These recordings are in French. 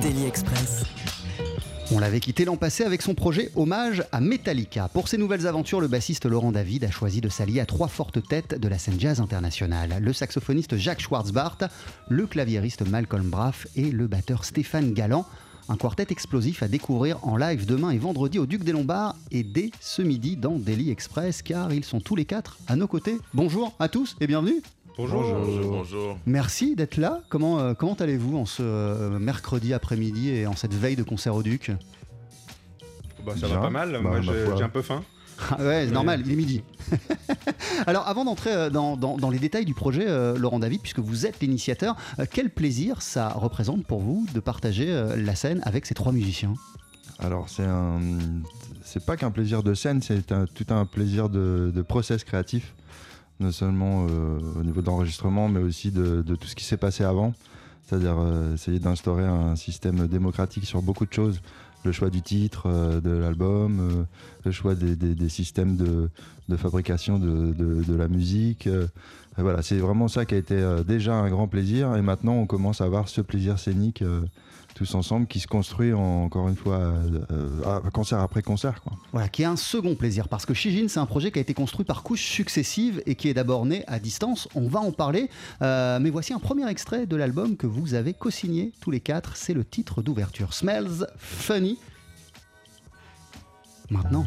Daily Express. On l'avait quitté l'an passé avec son projet Hommage à Metallica. Pour ses nouvelles aventures, le bassiste Laurent David a choisi de s'allier à trois fortes têtes de la scène jazz internationale. Le saxophoniste Jacques Schwartzbart, le claviériste Malcolm Braff et le batteur Stéphane Galland. Un quartet explosif à découvrir en live demain et vendredi au Duc des Lombards et dès ce midi dans Daily Express car ils sont tous les quatre à nos côtés. Bonjour à tous et bienvenue. Bonjour. Bonjour. bonjour. Merci d'être là. Comment, euh, comment allez-vous en ce euh, mercredi après-midi et en cette veille de concert au Duc? Bah, Ça va pas mal. Moi, j'ai un peu faim. Ah ouais, c'est normal, il est midi. Alors, avant d'entrer euh, dans, dans, les détails du projet, Laurent David, puisque vous êtes l'initiateur, quel plaisir ça représente pour vous de partager la scène avec ces trois musiciens? Alors, c'est un, c'est pas qu'un plaisir de scène, c'est tout un plaisir de, de process créatif non seulement euh, au niveau d'enregistrement, mais aussi de, tout ce qui s'est passé avant. C'est-à-dire euh, essayer d'instaurer un système démocratique sur beaucoup de choses. Le choix du titre euh, de l'album, le choix des, systèmes de, fabrication de, la musique. voilà, c'est vraiment ça qui a été déjà un grand plaisir. Et maintenant, on commence à avoir ce plaisir scénique tous ensemble qui se construit encore une fois euh, concert après concert. Quoi. Voilà, qui est un second plaisir parce que Shijin c'est un projet qui a été construit par couches successives et qui est d'abord né à distance. On va en parler, euh, mais voici un premier extrait de l'album que vous avez co-signé tous les quatre. C'est le titre d'ouverture, Smells Funny. Maintenant.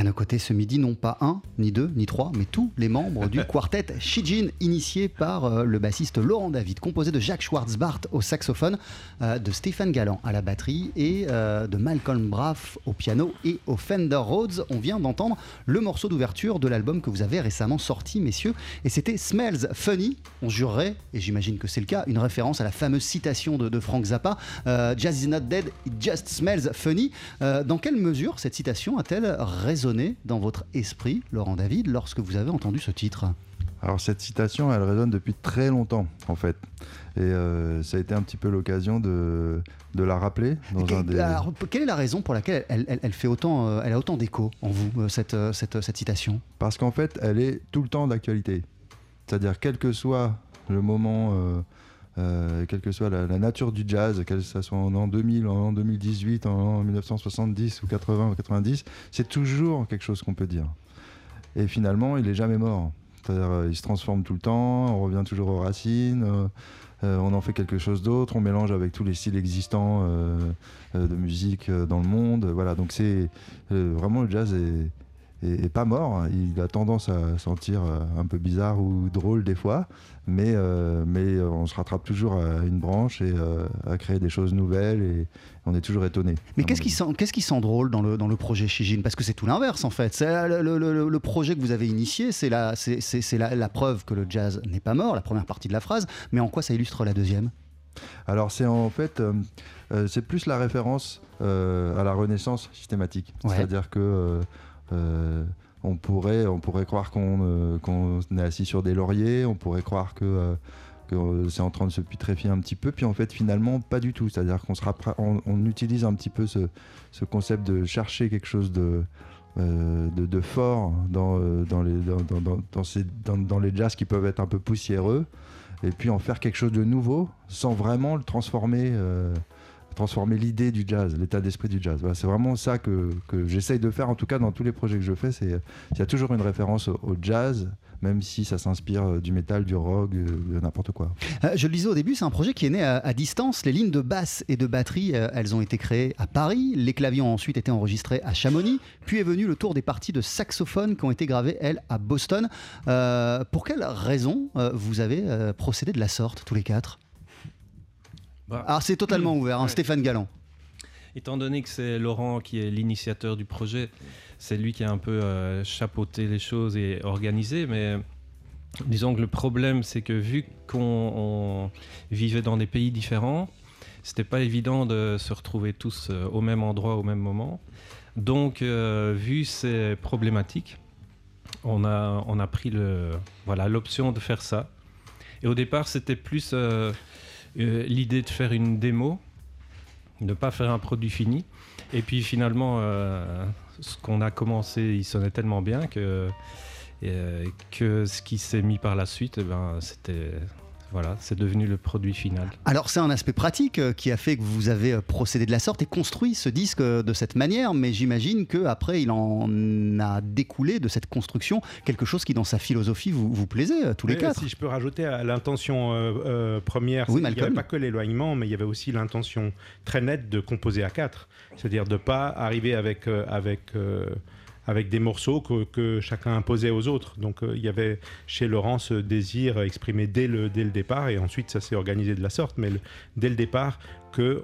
À nos côtés ce midi non pas un, ni deux, ni trois, mais tous les membres du quartet Shijin, initié par euh, le bassiste Laurent David, composé de Jacques Schwartzbart au saxophone, euh, de Stéphane Galland à la batterie et euh, de Malcolm Braff au piano et au Fender Rhodes. On vient d'entendre le morceau d'ouverture de l'album que vous avez récemment sorti, messieurs, et c'était Smells Funny. On jurerait, et j'imagine que c'est le cas, une référence à la fameuse citation de, de Frank Zappa Jazz is not dead, it just smells funny. dans quelle mesure cette citation a-t-elle résonné? Dans votre esprit, Laurent David, lorsque vous avez entendu ce titre alors cette citation, elle résonne depuis très longtemps en fait. Et euh, ça a été un petit peu l'occasion de, de, la rappeler. Dans un des... alors, quelle est la raison pour laquelle elle, elle, fait autant, euh, elle a autant d'écho en vous, euh, cette, cette, cette citation? Parce qu'en fait, elle est tout le temps d'actualité. C'est-à-dire, quel que soit le moment euh, quelle que soit la, nature du jazz, que ce soit en 2000, en 2018, en 1970 ou 80 ou 90, c'est toujours quelque chose qu'on peut dire. Et finalement, il n'est jamais mort. C'est-à-dire, euh, il se transforme tout le temps, on revient toujours aux racines, euh, on en fait quelque chose d'autre, on mélange avec tous les styles existants de musique dans le monde. Voilà, donc c'est vraiment le jazz est, et, pas mort. Il a tendance à sentir euh, un peu bizarre ou drôle des fois, mais, euh, mais on se rattrape toujours à une branche et euh, à créer des choses nouvelles et on est toujours étonné. Mais qu'est-ce qui, sent, qu'est-ce qui sent drôle dans le, dans le projet Shijin Parce que c'est tout l'inverse en fait. C'est le, le, le, projet que vous avez initié, c'est, la, c'est, c'est, la, la preuve que le jazz n'est pas mort, la première partie de la phrase, mais en quoi ça illustre la deuxième? Alors c'est en fait, c'est plus la référence à la Renaissance systématique. C'est-à-dire que euh, on, pourrait, on pourrait croire qu'on euh, est assis sur des lauriers, on pourrait croire que euh, c'est en train de se putréfier un petit peu, puis en fait finalement pas du tout. C'est-à-dire qu'on on, utilise un petit peu ce, concept de chercher quelque chose de, de, fort dans, dans, les, dans, dans, les jazz qui peuvent être un peu poussiéreux, et puis en faire quelque chose de nouveau sans vraiment le transformer transformer l'idée du jazz, l'état d'esprit du jazz. c'est vraiment ça que, que j'essaye de faire, en tout cas dans tous les projets que je fais, il y a toujours une référence au, jazz, même si ça s'inspire euh, du métal, du rock, euh, de n'importe quoi. Euh, je le disais au début, c'est un projet qui est né à, distance. Les lignes de basse et de batterie, elles ont été créées à Paris. Les claviers ont ensuite été enregistrés à Chamonix. Puis est venu le tour des parties de saxophone qui ont été gravées, elles, à Boston. pour quelle raison vous avez procédé de la sorte, tous les quatre? Bah, Alors c'est totalement ouvert, hein, Stéphane Galland. Étant donné que c'est Laurent qui est l'initiateur du projet, c'est lui qui a un peu euh, chapeauté les choses et organisé, mais disons que le problème c'est que vu qu'on vivait dans des pays différents, c'était pas évident de se retrouver tous euh, au même endroit au même moment. Donc, euh, vu ces problématiques, on a, on a pris le, voilà, l'option de faire ça. Et au départ, c'était plus euh, l'idée de faire une démo, de ne pas faire un produit fini. Et puis finalement, euh, ce qu'on a commencé, il sonnait tellement bien que, euh, ce qui s'est mis par la suite, eh ben, c'était voilà, c'est devenu le produit final. Alors c'est un aspect pratique euh, qui a fait que vous avez euh, procédé de la sorte et construit ce disque euh, de cette manière, mais j'imagine qu'après il en a découlé de cette construction quelque chose qui dans sa philosophie vous, vous plaisait tous les quatre. Si je peux rajouter à l'intention première, il n'y avait pas que l'éloignement, mais il y avait aussi l'intention très nette de composer à quatre, c'est-à-dire de ne pas arriver avec... avec avec des morceaux que, chacun imposait aux autres. Donc euh, il y avait chez Laurent ce désir exprimé dès le, dès le départ, et ensuite ça s'est organisé de la sorte, mais dès le départ, qu'on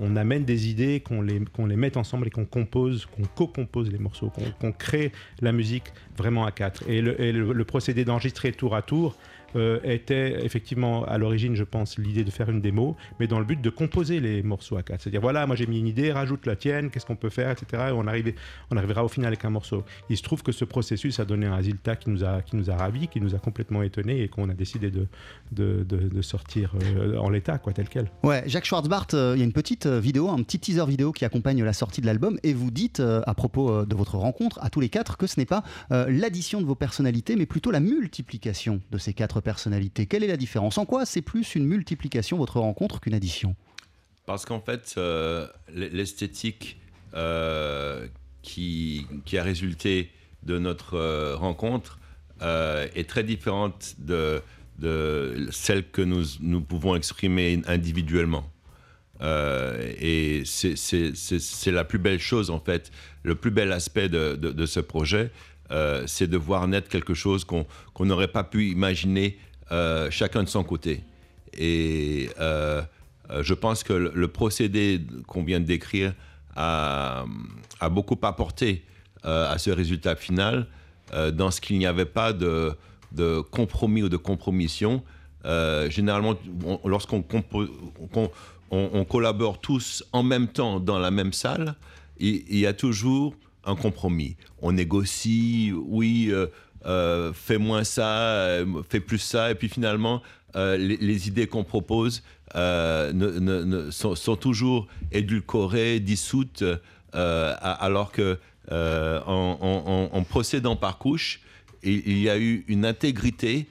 on, amène des idées, qu'on les, qu'on les mette ensemble et qu'on compose, qu'on co-compose les morceaux, qu'on crée la musique vraiment à quatre. Et le, et le procédé d'enregistrer tour à tour, euh, était effectivement à l'origine, je pense, l'idée de faire une démo, mais dans le but de composer les morceaux à quatre. C'est-à-dire, voilà, moi j'ai mis une idée, rajoute la tienne, qu'est-ce qu'on peut faire, etc. Et on, arrive, on arrivera au final avec un morceau. Il se trouve que ce processus a donné un résultat qui nous a, qui nous a ravis, qui nous a complètement étonnés et qu'on a décidé de, de, de, sortir euh, en l'état, quoi, tel quel. Ouais, Jacques Schwartzbart, euh, il y a une petite vidéo, un petit teaser vidéo qui accompagne la sortie de l'album et vous dites à propos de votre rencontre à tous les quatre que ce n'est pas l'addition de vos personnalités, mais plutôt la multiplication de ces quatre personnalité. Quelle est la différence? En quoi c'est plus une multiplication, votre rencontre, qu'une addition? Parce qu'en fait, euh, l'esthétique euh, qui, qui, a résulté de notre euh, rencontre est très différente de, de celle que nous, nous pouvons exprimer individuellement. Et c'est la plus belle chose, en fait, le plus bel aspect de, de, ce projet, euh, c'est de voir naître quelque chose qu'on n'aurait pas pu imaginer euh, chacun de son côté. Et je pense que le, procédé qu'on vient de décrire a, beaucoup apporté à ce résultat final, dans ce qu'il n'y avait pas de, compromis ou de compromission. généralement, lorsqu'on on, collabore tous en même temps dans la même salle, il, y a toujours un compromis. On négocie, oui, euh, euh, fais moins ça, euh, fais plus ça, et puis finalement, les, idées qu'on propose sont, toujours édulcorées, dissoutes, alors que en, procédant par couche, il, y a eu une intégrité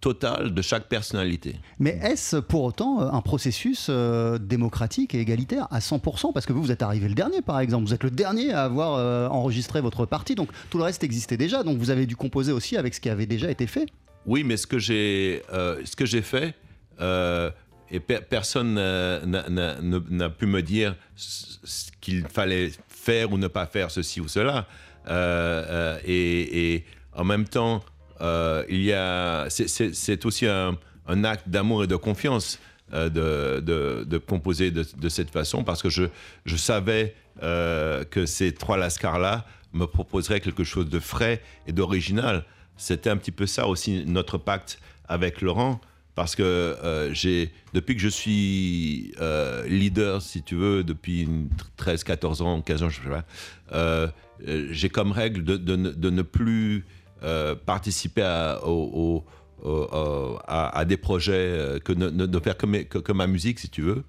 total de chaque personnalité. Mais est-ce pour autant euh, un processus euh, démocratique et égalitaire à 100% Parce que vous, vous êtes arrivé le dernier, par exemple. Vous êtes le dernier à avoir euh, enregistré votre partie, donc tout le reste existait déjà. Donc vous avez dû composer aussi avec ce qui avait déjà été fait. Oui, mais ce que j'ai, ce que j'ai fait, et personne n'a pu me dire ce qu'il fallait faire ou ne pas faire ceci ou cela. et, et en même temps, euh, il y a, c'est aussi un, acte d'amour et de confiance euh, de, composer de, cette façon parce que je, savais euh, que ces trois lascars-là me proposeraient quelque chose de frais et d'original. C'était un petit peu ça aussi notre pacte avec Laurent parce que j'ai, depuis que je suis leader, si tu veux, depuis 13, 14 ans, 15 ans, je sais pas, j'ai comme règle de ne plus euh, participer à, à, des projets, euh, que ne, faire que, ma musique, si tu veux.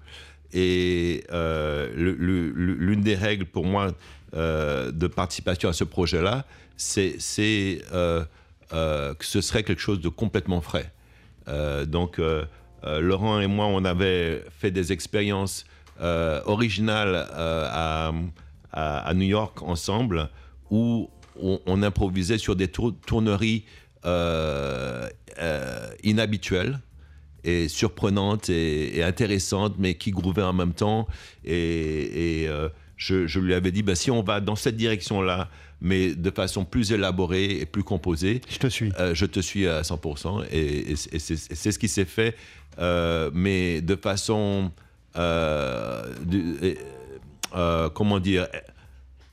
Et euh, l'une des règles pour moi de participation à ce projet-là, c'est que ce serait quelque chose de complètement frais. donc, Laurent et moi, on avait fait des expériences originales à, à, New York ensemble, où on, improvisait sur des tourneries euh, euh, inhabituelles et surprenantes et, intéressantes, mais qui grouvaient en même temps. Et, euh, je, lui avais dit, bah, si on va dans cette direction-là, mais de façon plus élaborée et plus composée, je te suis. je te suis à 100%. Et, c'est ce qui s'est fait, mais de façon, comment dire,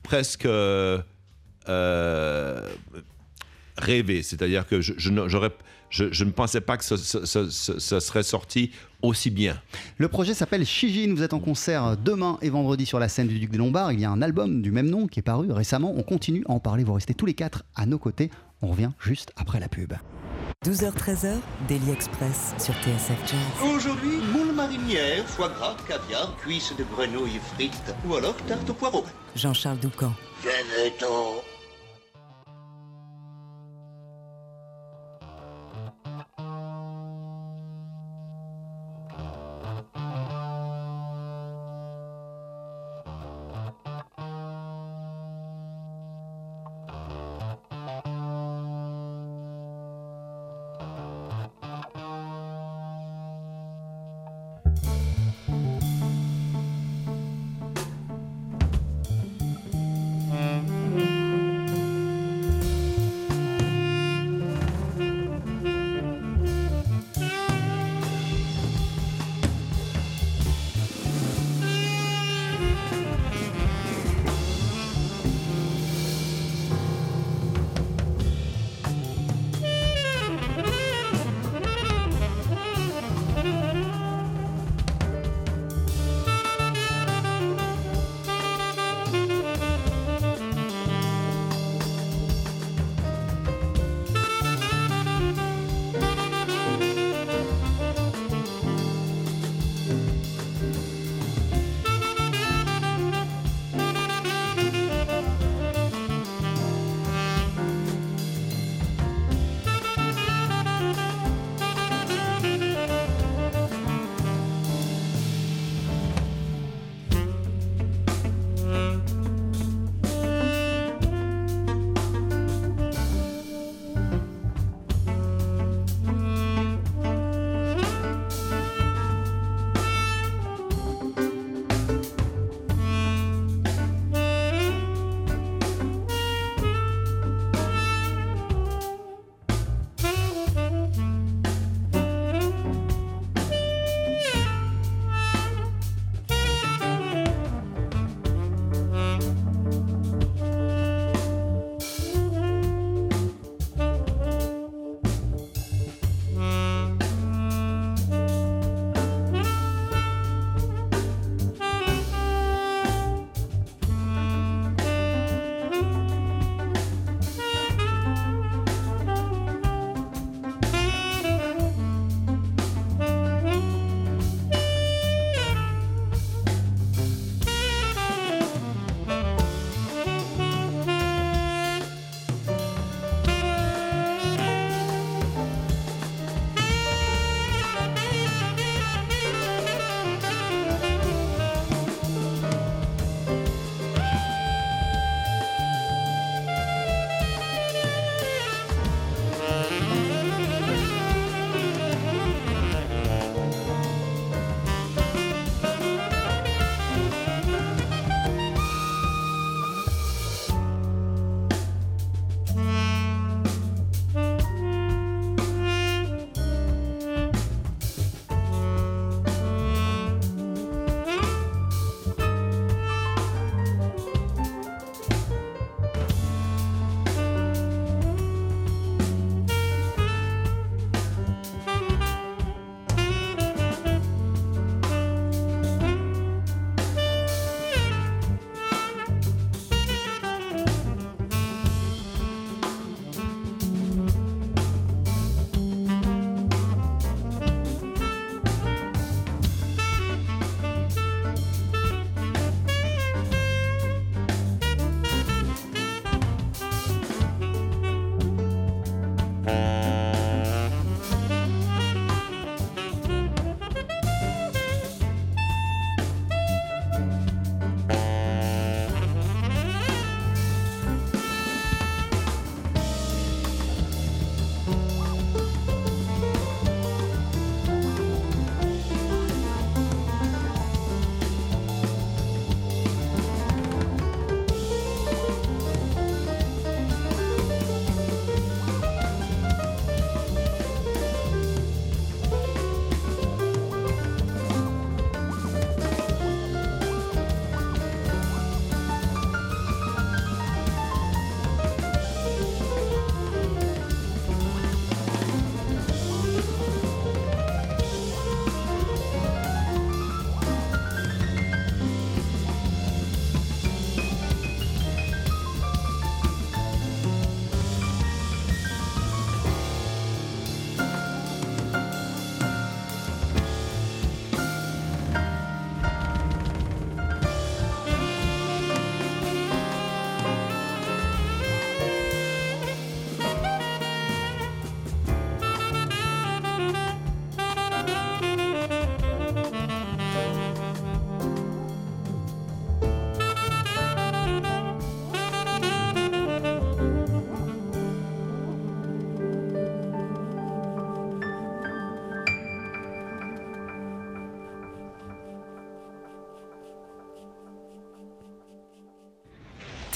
presque euh, rêver. C'est-à-dire que je, je, je, ne pensais pas que ça, serait sorti aussi bien. Le projet s'appelle Shijin. Vous êtes en concert demain et vendredi sur la scène du Duc des Lombards. Il y a un album du même nom qui est paru récemment. On continue à en parler. Vous restez tous les quatre à nos côtés. On revient juste après la pub. 12h-13h, Daily Express sur TSF Jazz. Aujourd'hui, moule marinière, foie gras, caviar, cuisses de grenouille frites ou alors tarte au poireau. Jean-Charles Doucan. Venez-t'en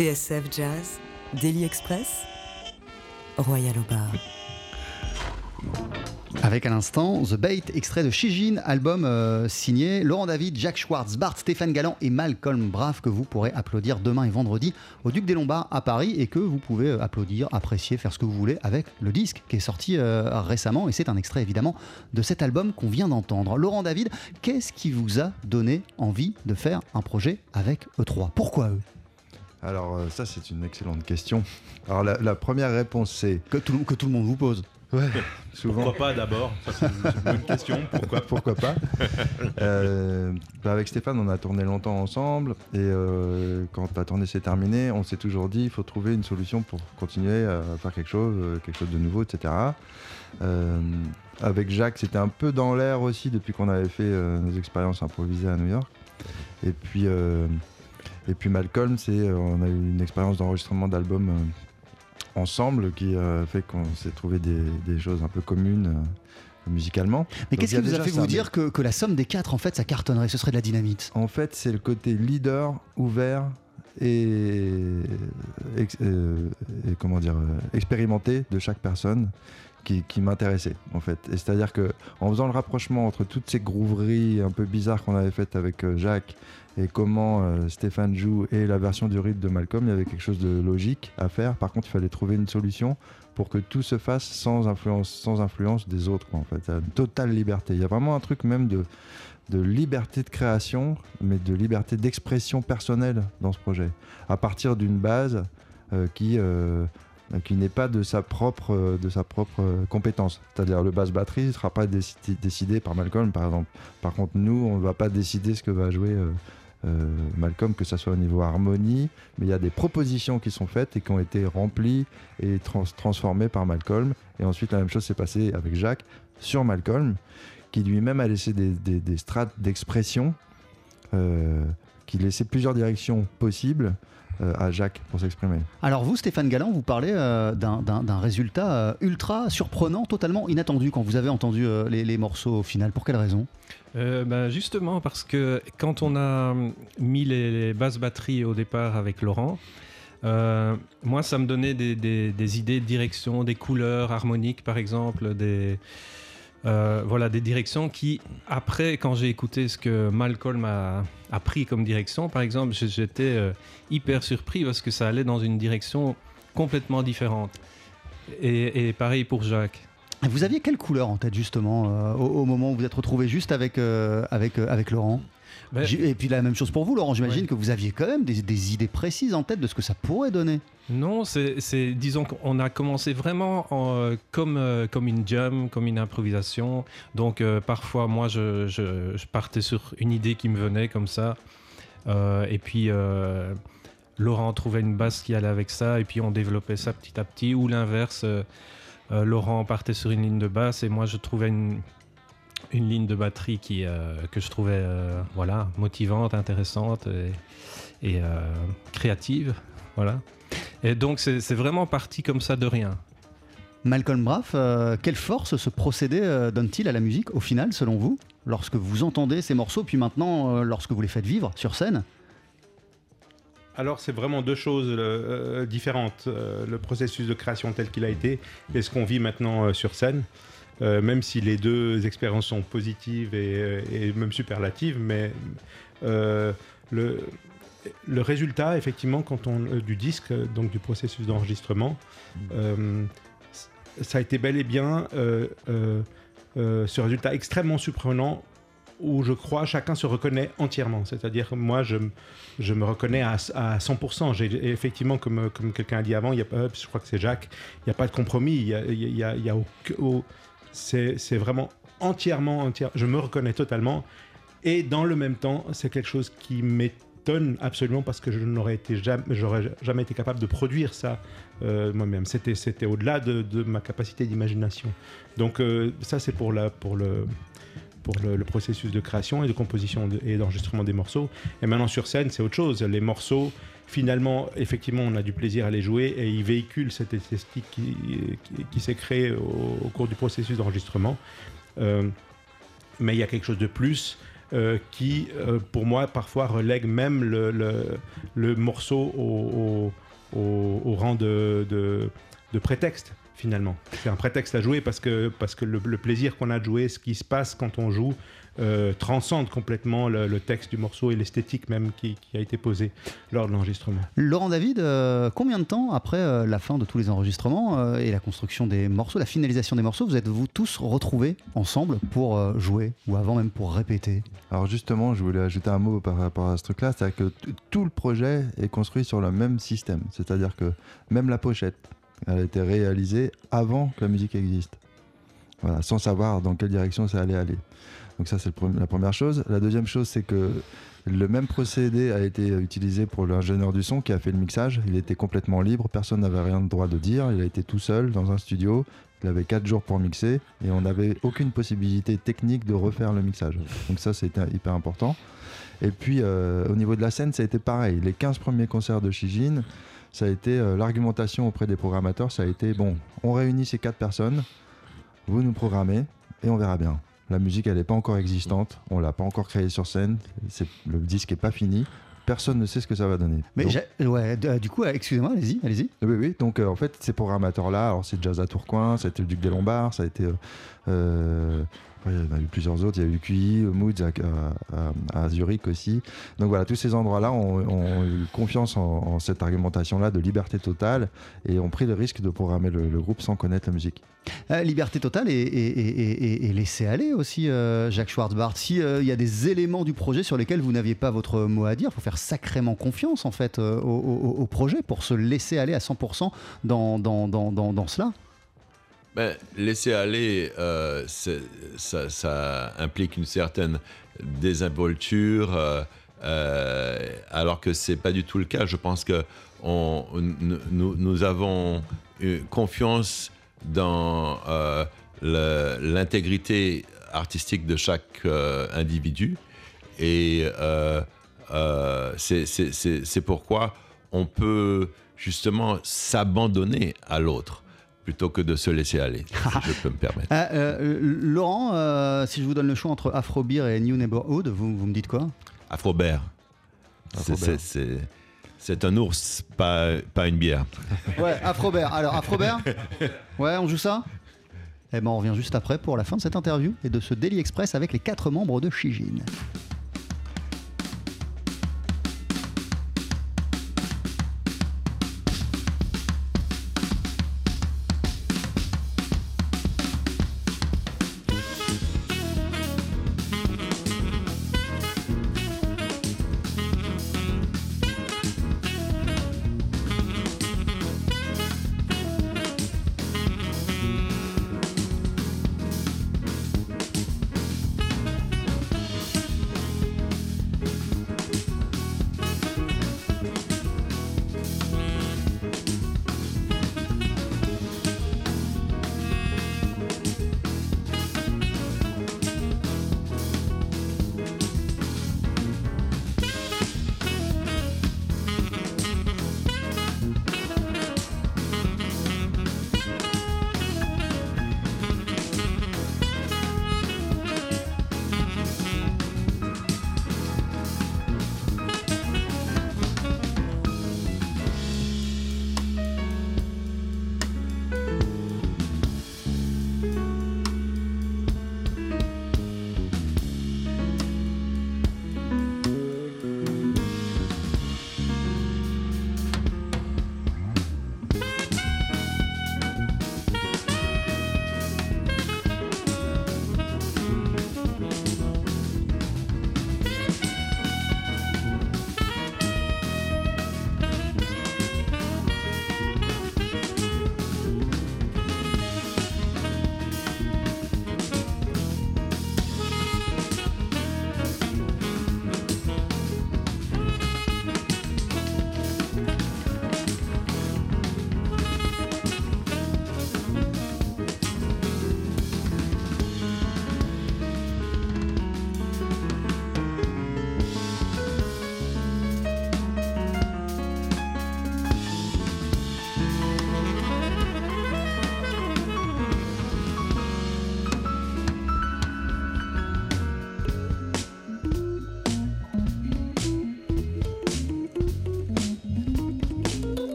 TSF Jazz, Daily Express, Royal. Avec à l'instant The Bait, extrait de Shijin, album euh, signé Laurent David, Jacques Schwartz, Bart, Stéphane Galland et Malcolm Braff que vous pourrez applaudir demain et vendredi au Duc des Lombards à Paris et que vous pouvez euh, applaudir, apprécier, faire ce que vous voulez avec le disque qui est sorti euh, récemment et c'est un extrait évidemment de cet album qu'on vient d'entendre. Laurent David, qu'est-ce qui vous a donné envie de faire un projet avec E3 Pourquoi eux? Alors ça c'est une excellente question. Alors la, première réponse c'est... Que que tout le monde vous pose. Ouais, souvent. Pourquoi pas d'abord C'est une bonne question. Pourquoi Pourquoi pas euh, bah, Avec Stéphane, on a tourné longtemps ensemble et euh, quand la tournée s'est terminée, on s'est toujours dit il faut trouver une solution pour continuer à faire quelque chose, euh, quelque chose de nouveau, etc. avec Jacques, c'était un peu dans l'air aussi depuis qu'on avait fait nos expériences improvisées à New York. Et puis, et puis Malcolm, c'est on a eu une expérience d'enregistrement d'album ensemble qui a fait qu'on s'est trouvé des, choses un peu communes euh, musicalement. Mais qu'est-ce qui vous a fait vous dire que, la somme des quatre, en fait, ça cartonnerait, ce serait de la dynamite? En fait, c'est le côté leader, ouvert et, euh, comment dire, euh, expérimenté de chaque personne qui, m'intéressait en fait. Et c'est-à-dire que en faisant le rapprochement entre toutes ces grouveries un peu bizarres qu'on avait faites avec Jacques et comment euh, Stéphane joue et la version du rythme de Malcolm, il y avait quelque chose de logique à faire. Par contre, il fallait trouver une solution pour que tout se fasse sans influence, sans influence des autres. en fait, une totale liberté. Il y a vraiment un truc même de, de liberté de création, mais de liberté d'expression personnelle dans ce projet, à partir d'une base euh, qui euh, qui n'est pas de sa propre, de sa propre compétence. C'est-à-dire le basse batterie ne sera pas décidé, par Malcolm, par exemple. Par contre, nous, on ne va pas décider ce que va jouer Malcolm, que ce soit au niveau harmonie, mais il y a des propositions qui sont faites et qui ont été remplies et transformées par Malcolm. Et ensuite, la même chose s'est passée avec Jacques sur Malcolm, qui lui-même a laissé des, strates d'expression, euh, qui laissait plusieurs directions possibles euh, à Jacques pour s'exprimer. Alors vous, Stéphane Galland, vous parlez d'un résultat ultra surprenant, totalement inattendu quand vous avez entendu les, les, morceaux au final. Pour quelle raison? Euh, ben, justement, parce que quand on a mis les, basses batteries au départ avec Laurent, euh, moi, ça me donnait des, idées de direction, des couleurs harmoniques, par exemple, des, euh, voilà, des directions qui, après, quand j'ai écouté ce que Malcolm a, pris comme direction, par exemple, j'étais hyper surpris parce que ça allait dans une direction complètement différente. et pareil pour Jacques. Vous aviez quelle couleur en tête justement euh, au, moment où vous êtes retrouvé juste avec, euh, euh, avec Laurent? Et puis la même chose pour vous Laurent, j'imagine que vous aviez quand même des, idées précises en tête de ce que ça pourrait donner. Non, c'est disons qu'on a commencé vraiment comme, comme une jam, comme une improvisation. Donc parfois moi je, je, je, partais sur une idée qui me venait comme ça. et puis Laurent trouvait une basse qui allait avec ça et puis on développait ça petit à petit ou l'inverse. Euh, Laurent partait sur une ligne de basse et moi je trouvais une, une ligne de batterie qui, euh, que je trouvais euh, voilà, motivante, intéressante et, créative. Voilà. Et donc c'est vraiment parti comme ça de rien. Malcolm Braff, quelle force ce procédé donne-t-il à la musique au final, selon vous, lorsque vous entendez ces morceaux, puis maintenant lorsque vous les faites vivre sur scène? Alors c'est vraiment deux choses euh, différentes. Euh, le processus de création tel qu'il a été et ce qu'on vit maintenant euh, sur scène. Même si les deux expériences sont positives et, même superlatives, mais le, le, résultat, effectivement, quand on, du disque, donc du processus d'enregistrement, ça a été bel et bien ce résultat extrêmement surprenant où je crois chacun se reconnaît entièrement. C'est-à-dire moi, je, me reconnais à, à 100%. J'ai, effectivement, comme, quelqu'un a dit avant, y a je crois que c'est Jacques, il n'y a pas de compromis. Il y a, y a, c'est vraiment entièrement, entière. Je me reconnais totalement. Et dans le même temps, c'est quelque chose qui m'étonne absolument parce que je n'aurais jamais, jamais été capable de produire ça euh, moi-même. C'était, au-delà de, ma capacité d'imagination. Donc euh, ça, c'est pour, pour le pour le, processus de création et de composition et d'enregistrement des morceaux. Et maintenant sur scène, c'est autre chose. Les morceaux, finalement, effectivement, on a du plaisir à les jouer et ils véhiculent cette esthétique qui, qui, s'est créée au, cours du processus d'enregistrement. Euh, mais il y a quelque chose de plus. qui, pour moi, parfois relègue même le, le, morceau au, au, rang de, de, de prétexte finalement. C'est un prétexte à jouer parce que, parce que le, plaisir qu'on a de jouer, ce qui se passe quand on joue, euh, transcende complètement le, texte du morceau et l'esthétique même qui, a été posée lors de l'enregistrement. Laurent David, euh, combien de temps après euh, la fin de tous les enregistrements et la construction des morceaux, la finalisation des morceaux, vous êtes-vous tous retrouvés ensemble pour jouer ou avant même pour répéter? Alors justement, je voulais ajouter un mot par rapport à ce truc-là, c'est que tout le projet est construit sur le même système, c'est-à-dire que même la pochette, elle a été réalisée avant que la musique existe. Voilà, sans savoir dans quelle direction ça allait aller. Donc ça, c'est la première chose. La deuxième chose, c'est que le même procédé a été utilisé pour l'ingénieur du son qui a fait le mixage. Il était complètement libre, personne n'avait rien de droit de dire. Il a été tout seul dans un studio. Il avait 4 jours pour mixer et on n'avait aucune possibilité technique de refaire le mixage. Donc ça, c'était hyper important. Et puis, euh, au niveau de la scène, ça a été pareil. Les 15 premiers concerts de Shijin, ça a été euh, l'argumentation auprès des programmateurs, ça a été bon, on réunit ces quatre personnes, vous nous programmez et on verra bien. La musique, elle n'est pas encore existante, on l'a pas encore créée sur scène, le disque n'est pas fini. Personne ne sait ce que ça va donner. Mais ouais, euh, du coup, excusez-moi, allez-y, allez-y. Oui, oui. Donc, euh, en fait, ces programmateurs-là, alors c'est Jazz à Tourcoing, ça a été le Duc des Lombards, ça a été il y en a eu plusieurs autres. Il y a eu QI, Moods à, Zurich aussi. Donc voilà, tous ces endroits-là ont, eu confiance en, cette argumentation-là de liberté totale et ont pris le risque de programmer le, groupe sans connaître la musique. Euh, liberté totale et, laisser aller aussi, euh, Jacques Schwartzbart. S'il euh, y a des éléments du projet sur lesquels vous n'aviez pas votre mot à dire, il faut faire sacrément confiance en fait au, projet pour se laisser aller à 100% dans, dans, dans, dans cela. Ben, laisser aller, euh, ça, implique une certaine désinvolture, euh, euh, alors que c'est pas du tout le cas. Je pense que on, nous, avons confiance dans l'intégrité artistique de chaque individu, et c'est pourquoi on peut justement s'abandonner à l'autre plutôt que de se laisser aller, si je peux me permettre. Euh, euh, Laurent, euh, si je vous donne le choix entre Afrobeer et New Neighborhood, vous, vous me dites quoi? Afrobeer. C'est un ours, pas, pas une bière. Ouais, Afrobert. Alors, Afrobert? Ouais, on joue ça? Eh ben, on revient juste après pour la fin de cette interview et de ce Daily Express avec les quatre membres de Shijin.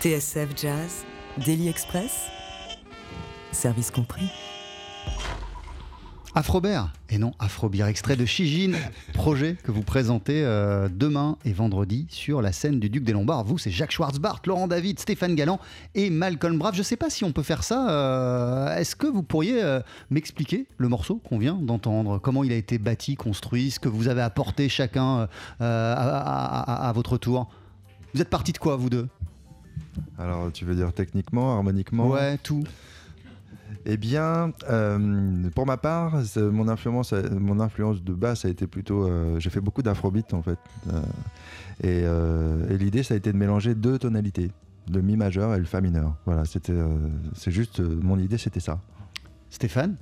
TSF Jazz, Daily Express, service compris. Afrobert, et non Afrobir, extrait de Chigine, projet que vous présentez euh, demain et vendredi sur la scène du Duc des Lombards. Vous, c'est Jacques Schwartzbart, Laurent David, Stéphane Galland et Malcolm Brave. Je ne sais pas si on peut faire ça. Euh, est-ce que vous pourriez euh, m'expliquer le morceau qu'on vient d'entendre? Comment il a été bâti, construit, ce que vous avez apporté chacun à, à votre tour? Vous êtes parti de quoi, vous deux? Alors, tu veux dire techniquement, harmoniquement? Ouais, tout. Eh bien, euh, pour ma part, mon influence, mon influence de basse a été plutôt. Euh, j'ai fait beaucoup d'afrobeat en fait. Euh, et, l'idée, ça a été de mélanger deux tonalités, le mi majeur et le fa mineur. Voilà, c'était, c'est juste mon idée, c'était ça. Stéphane?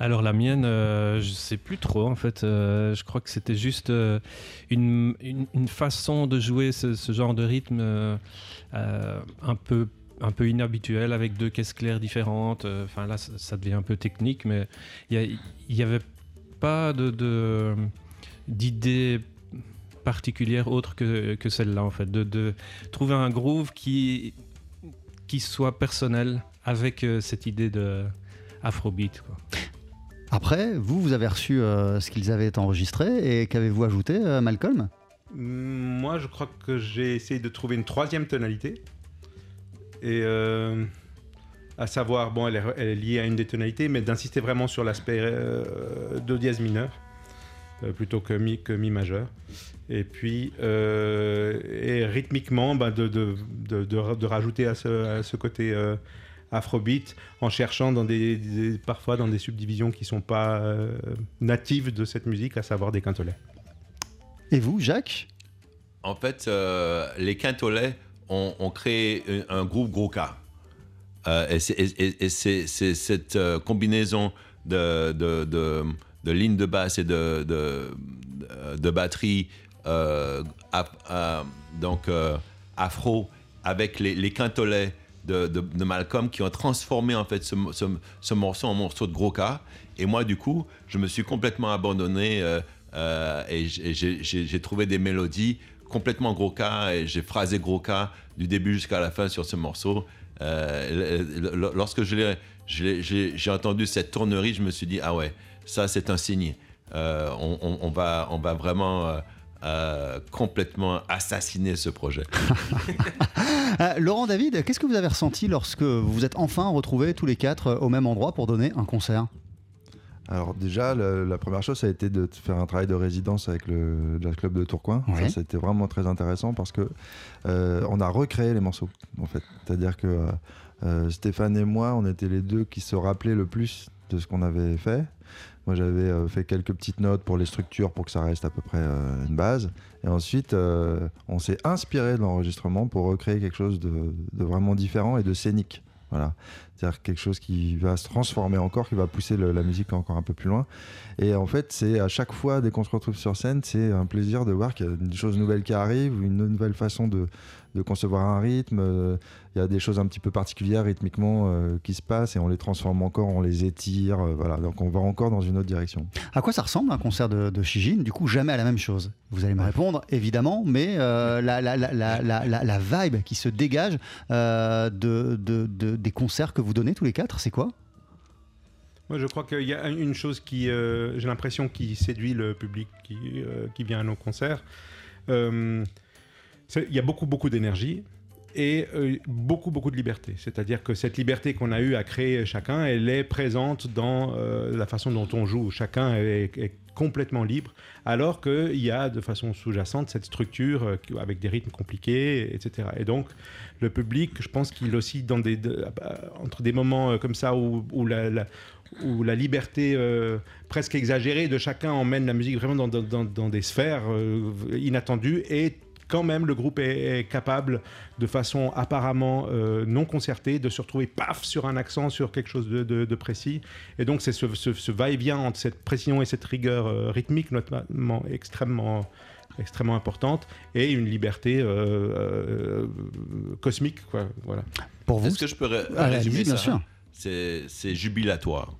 Alors la mienne, je sais plus trop en fait. je crois que c'était juste une, façon de jouer ce, genre de rythme un peu un peu inhabituel avec deux caisses claires différentes. Euh, enfin là, ça, devient un peu technique, mais il n'y avait pas de d'idée particulière autre que, que celle-là en fait, de, trouver un groove qui qui soit personnel avec euh, cette idée de Afrobeat. Quoi. Après, vous, vous avez reçu euh, ce qu'ils avaient enregistré et qu'avez-vous ajouté, Malcolm? Moi, je crois que j'ai essayé de trouver une troisième tonalité et euh, à savoir, bon, elle est, liée à une des tonalités, mais d'insister vraiment sur l'aspect euh, do dièse mineur euh, plutôt que mi, majeur. Et puis, et rythmiquement, bah, de, de, de, rajouter à ce côté afrobeat en cherchant dans des, parfois dans des subdivisions qui ne sont pas natives de cette musique, à savoir des quintolets. Et vous, Jacques? En fait, les quintolets on, crée un groupe gros cas. Euh, et c'est cette euh, combinaison de, de, de, lignes de basse et de, de, batterie, euh, donc afro, avec les, les quintolets de, Malcolm qui ont transformé en fait ce, ce, morceau en morceau de gros cas. Et moi, du coup, je me suis complètement abandonné et j'ai trouvé des mélodies complètement gros cas et j'ai phrasé gros cas du début jusqu'à la fin sur ce morceau. Euh, lorsque j'ai entendu cette tournerie, je me suis dit, ah ouais, ça c'est un signe. Euh, on, va, on va vraiment euh, complètement assassiner ce projet. Laurent David, qu'est-ce que vous avez ressenti lorsque vous vous êtes enfin retrouvés tous les quatre au même endroit pour donner un concert? Alors déjà, la, première chose, ça a été de faire un travail de résidence avec le jazz club de Tourcoing. Ça, c'était vraiment très intéressant parce que euh, on a recréé les morceaux, en fait. C'est-à-dire que euh, euh, Stéphane et moi, on était les deux qui se rappelaient le plus ce qu'on avait fait. Moi, j'avais fait quelques petites notes pour les structures pour que ça reste à peu près une base. Et ensuite, on s'est inspiré de l'enregistrement pour recréer quelque chose de, de, vraiment différent et de scénique. Voilà. C'est-à-dire quelque chose qui va se transformer encore, qui va pousser la musique encore un peu plus loin. Et en fait, c'est à chaque fois, dès qu'on se retrouve sur scène, c'est un plaisir de voir qu'il y a des choses nouvelles qui arrivent, une nouvelle façon de, de concevoir un rythme. Euh, il y a des choses un petit peu particulières rythmiquement euh, qui se passent et on les transforme encore, on les étire. Euh, voilà, donc on va encore dans une autre direction. À quoi ça ressemble un concert de, de Shijin Du coup, jamais à la même chose. Vous allez me répondre, évidemment, mais la, la, la, la, vibe qui se dégage de, de, des concerts que vous donnez tous les quatre, c'est quoi? Moi, je crois qu'il y a une chose qui, j'ai l'impression, qui séduit le public qui, qui, vient à nos concerts il y a beaucoup, beaucoup d'énergie et euh, beaucoup, beaucoup de liberté. C'est-à-dire que cette liberté qu'on a eue à créer chacun, elle est présente dans euh, la façon dont on joue. Chacun est, complètement libre, alors qu'il y a de façon sous-jacente cette structure euh, avec des rythmes compliqués, etc. Et donc, le public, je pense qu'il aussi dans des, entre des moments comme ça où, la, liberté presque exagérée de chacun emmène la musique vraiment dans des sphères inattendues et quand même le groupe est, capable, de façon apparemment euh, non concertée, de se retrouver paf sur un accent, sur quelque chose de, précis. Et donc c'est ce, va-et-vient entre cette précision et cette rigueur euh, rythmique notamment extrêmement extrêmement importante et une liberté euh, cosmique quoi voilà. Pour vous est-ce que je peux résumer ça bien sûr. C'est jubilatoire.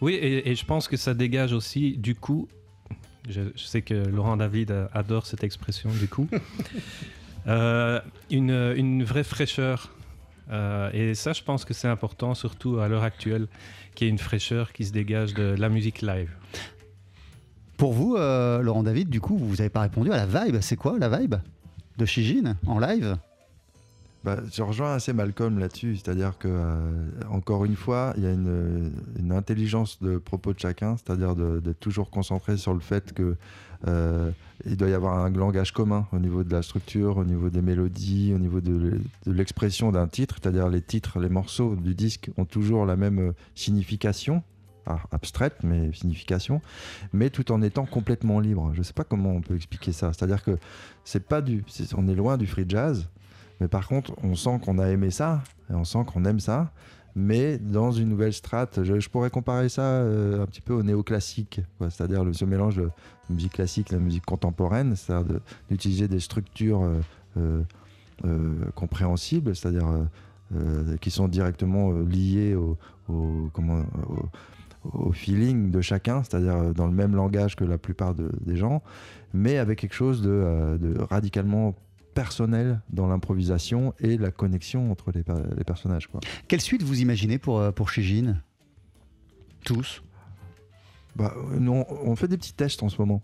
Oui et, et, je pense que ça dégage aussi du coup je, sais que Laurent David adore cette expression du coup. une, une, vraie fraîcheur. et ça, je pense que c'est important, surtout à l'heure actuelle, qu'il y ait une fraîcheur qui se dégage de la musique live. Pour vous, Laurent David, du coup, vous n'avez pas répondu à la vibe. C'est quoi la vibe de Shijin en live? Bah, je rejoins assez Malcolm là-dessus, c'est-à-dire que euh, encore une fois, il y a une, intelligence de propos de chacun, c'est-à-dire d'être toujours concentré sur le fait que euh, il doit y avoir un langage commun au niveau de la structure, au niveau des mélodies, au niveau de, l'expression d'un titre, c'est-à-dire les titres, les morceaux du disque ont toujours la même signification, abstraite, mais signification, mais tout en étant complètement libre. Je ne sais pas comment on peut expliquer ça. C'est-à-dire que c'est pas du, on est loin du free jazz, mais par contre, on sent qu'on a aimé ça, et on sent qu'on aime ça, mais dans une nouvelle strate. Je, pourrais comparer ça euh, un petit peu au néoclassique, c'est-à-dire ce mélange de musique classique et la musique contemporaine, c'est-à-dire d'utiliser des structures euh, euh, compréhensibles, c'est-à-dire qui sont directement liées au, feeling de chacun, c'est-à-dire dans le même langage que la plupart des gens, mais avec quelque chose de radicalement personnel dans l'improvisation et la connexion entre les, personnages. Quoi. Quelle suite vous imaginez pour, euh, pour Shijin? Tous? Bah, non, On fait des petits tests en ce moment.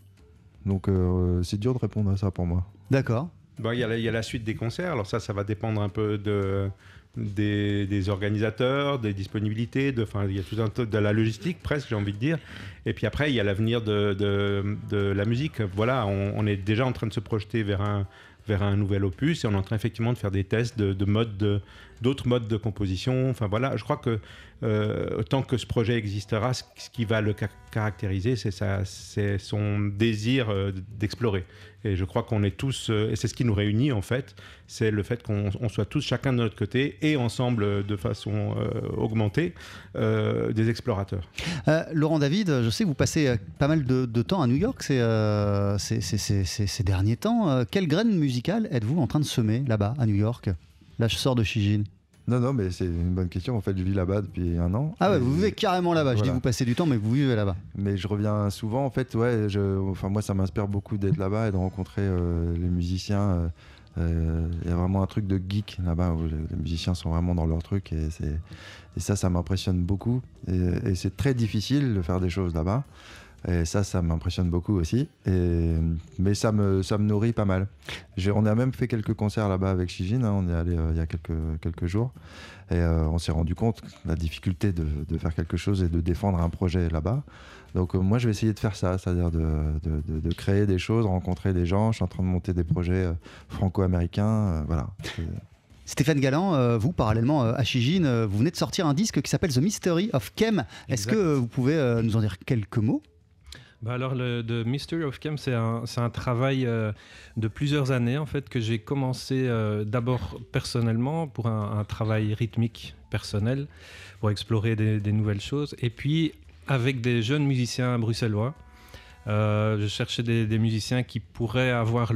Donc euh, c'est dur de répondre à ça pour moi. D'accord. Bah, il y, y, a la suite des concerts. Alors ça, ça va dépendre un peu de, des, organisateurs, des disponibilités, de, il y a tout un de la logistique presque, j'ai envie de dire. Et puis après, il y a l'avenir de, de, la musique. Voilà, on, on, est déjà en train de se projeter vers un, vers un nouvel opus et on est en train effectivement de faire des tests de, de d'autres modes de composition. Enfin voilà, je crois que euh, tant que ce projet existera, ce, qui va le caractériser, c'est son désir euh, d'explorer. Et je crois qu'on est tous, euh, et c'est ce qui nous réunit en fait, c'est le fait qu'on soit tous chacun de notre côté et ensemble de façon augmentée des explorateurs. Laurent David, je sais que vous passez pas mal de, temps à New York ces, derniers temps. quelle graine musicale êtes-vous en train de semer là-bas à New York? Là, je sors de Shijin. Non, non, mais c'est une bonne question. En fait, je vis là-bas depuis un an. Ah ouais, vous vivez carrément là-bas. Je dis vous passez du temps, mais vous vivez là-bas. Mais je reviens souvent. En fait, ouais, je, enfin, moi, ça m'inspire beaucoup d'être là-bas et de rencontrer euh, les musiciens. Euh, euh, il y a vraiment un truc de geek là-bas où les, musiciens sont vraiment dans leur truc et, et ça, ça m'impressionne beaucoup. et c'est très difficile de faire des choses là-bas. Et ça, ça m'impressionne beaucoup aussi. Et, mais ça me, ça me nourrit pas mal. On a même fait quelques concerts là-bas avec Shijin. Hein. on est allé euh, il y a quelques, quelques jours. Et euh, on s'est rendu compte de la difficulté de, de, faire quelque chose et de défendre un projet là-bas. Donc euh, moi, je vais essayer de faire ça, c'est-à-dire de, de, créer des choses, rencontrer des gens. Je suis en train de monter des projets franco-américains. voilà. Stéphane Galland, vous, parallèlement à Shijin, vous venez de sortir un disque qui s'appelle The Mystery of Kem. Est-ce que vous pouvez nous en dire quelques mots? Bah alors, le The Mystery of Chem, c'est un, travail euh, de plusieurs années, en fait, que j'ai commencé euh, d'abord personnellement pour un, travail rythmique personnel, pour explorer des, nouvelles choses. Et puis, avec des jeunes musiciens bruxellois, euh, je cherchais des, musiciens qui pourraient avoir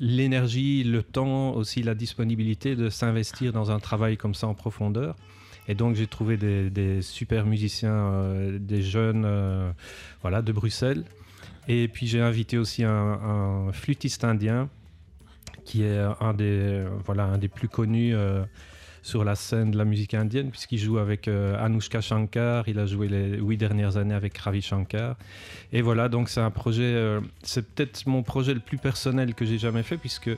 l'énergie, le temps, aussi la disponibilité de s'investir dans un travail comme ça en profondeur. Et donc j'ai trouvé des, super musiciens, euh, des jeunes euh, voilà, de Bruxelles. Et puis j'ai invité aussi un, flûtiste indien qui est un des, voilà, un des plus connus euh, sur la scène de la musique indienne, puisqu'il joue avec Anushka Shankar, il a joué les huit dernières années avec Ravi Shankar. Et voilà, donc c'est un projet, c'est peut-être mon projet le plus personnel que j'ai jamais fait, puisque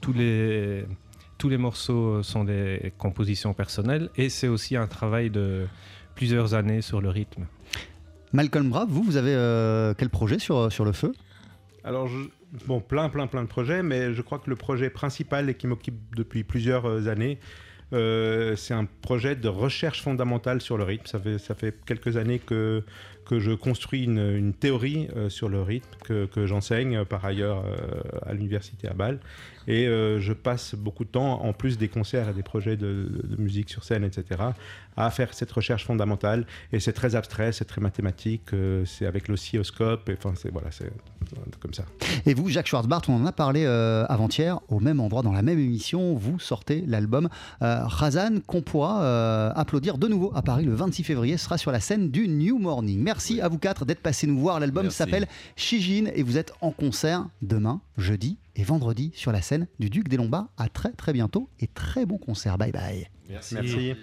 tous les tous les morceaux sont des compositions personnelles et c'est aussi un travail de plusieurs années sur le rythme. Malcolm Brave, vous, vous avez euh, quel projet sur, sur le feu? Alors, bon, plein, plein, plein de projets, mais je crois que le projet principal et qui m'occupe depuis plusieurs euh, années, euh, c'est un projet de recherche fondamentale sur le rythme. Ça fait, ça fait quelques années que, que je construis une, une théorie sur le rythme que, que j'enseigne par ailleurs à l'université à Bâle et euh, je passe beaucoup de temps, en plus des concerts et des projets de, musique sur scène, etc., à faire cette recherche fondamentale. Et c'est très abstrait, c'est très mathématique, euh, c'est avec l'oscilloscope, et enfin, c'est voilà, c'est comme ça. Et vous, Jacques Schwarzbart, on en a parlé euh, avant-hier, au même endroit, dans la même émission, vous sortez l'album Razan, qu'on pourra applaudir de nouveau à Paris le 26 février, sera sur la scène du New Morning. Merci Merci à vous quatre d'être passés nous voir. L'album s'appelle Shijin et vous êtes en concert demain, jeudi et vendredi sur la scène du Duc des Lombards. À très très bientôt et très bon concert. Bye bye. Merci. Merci.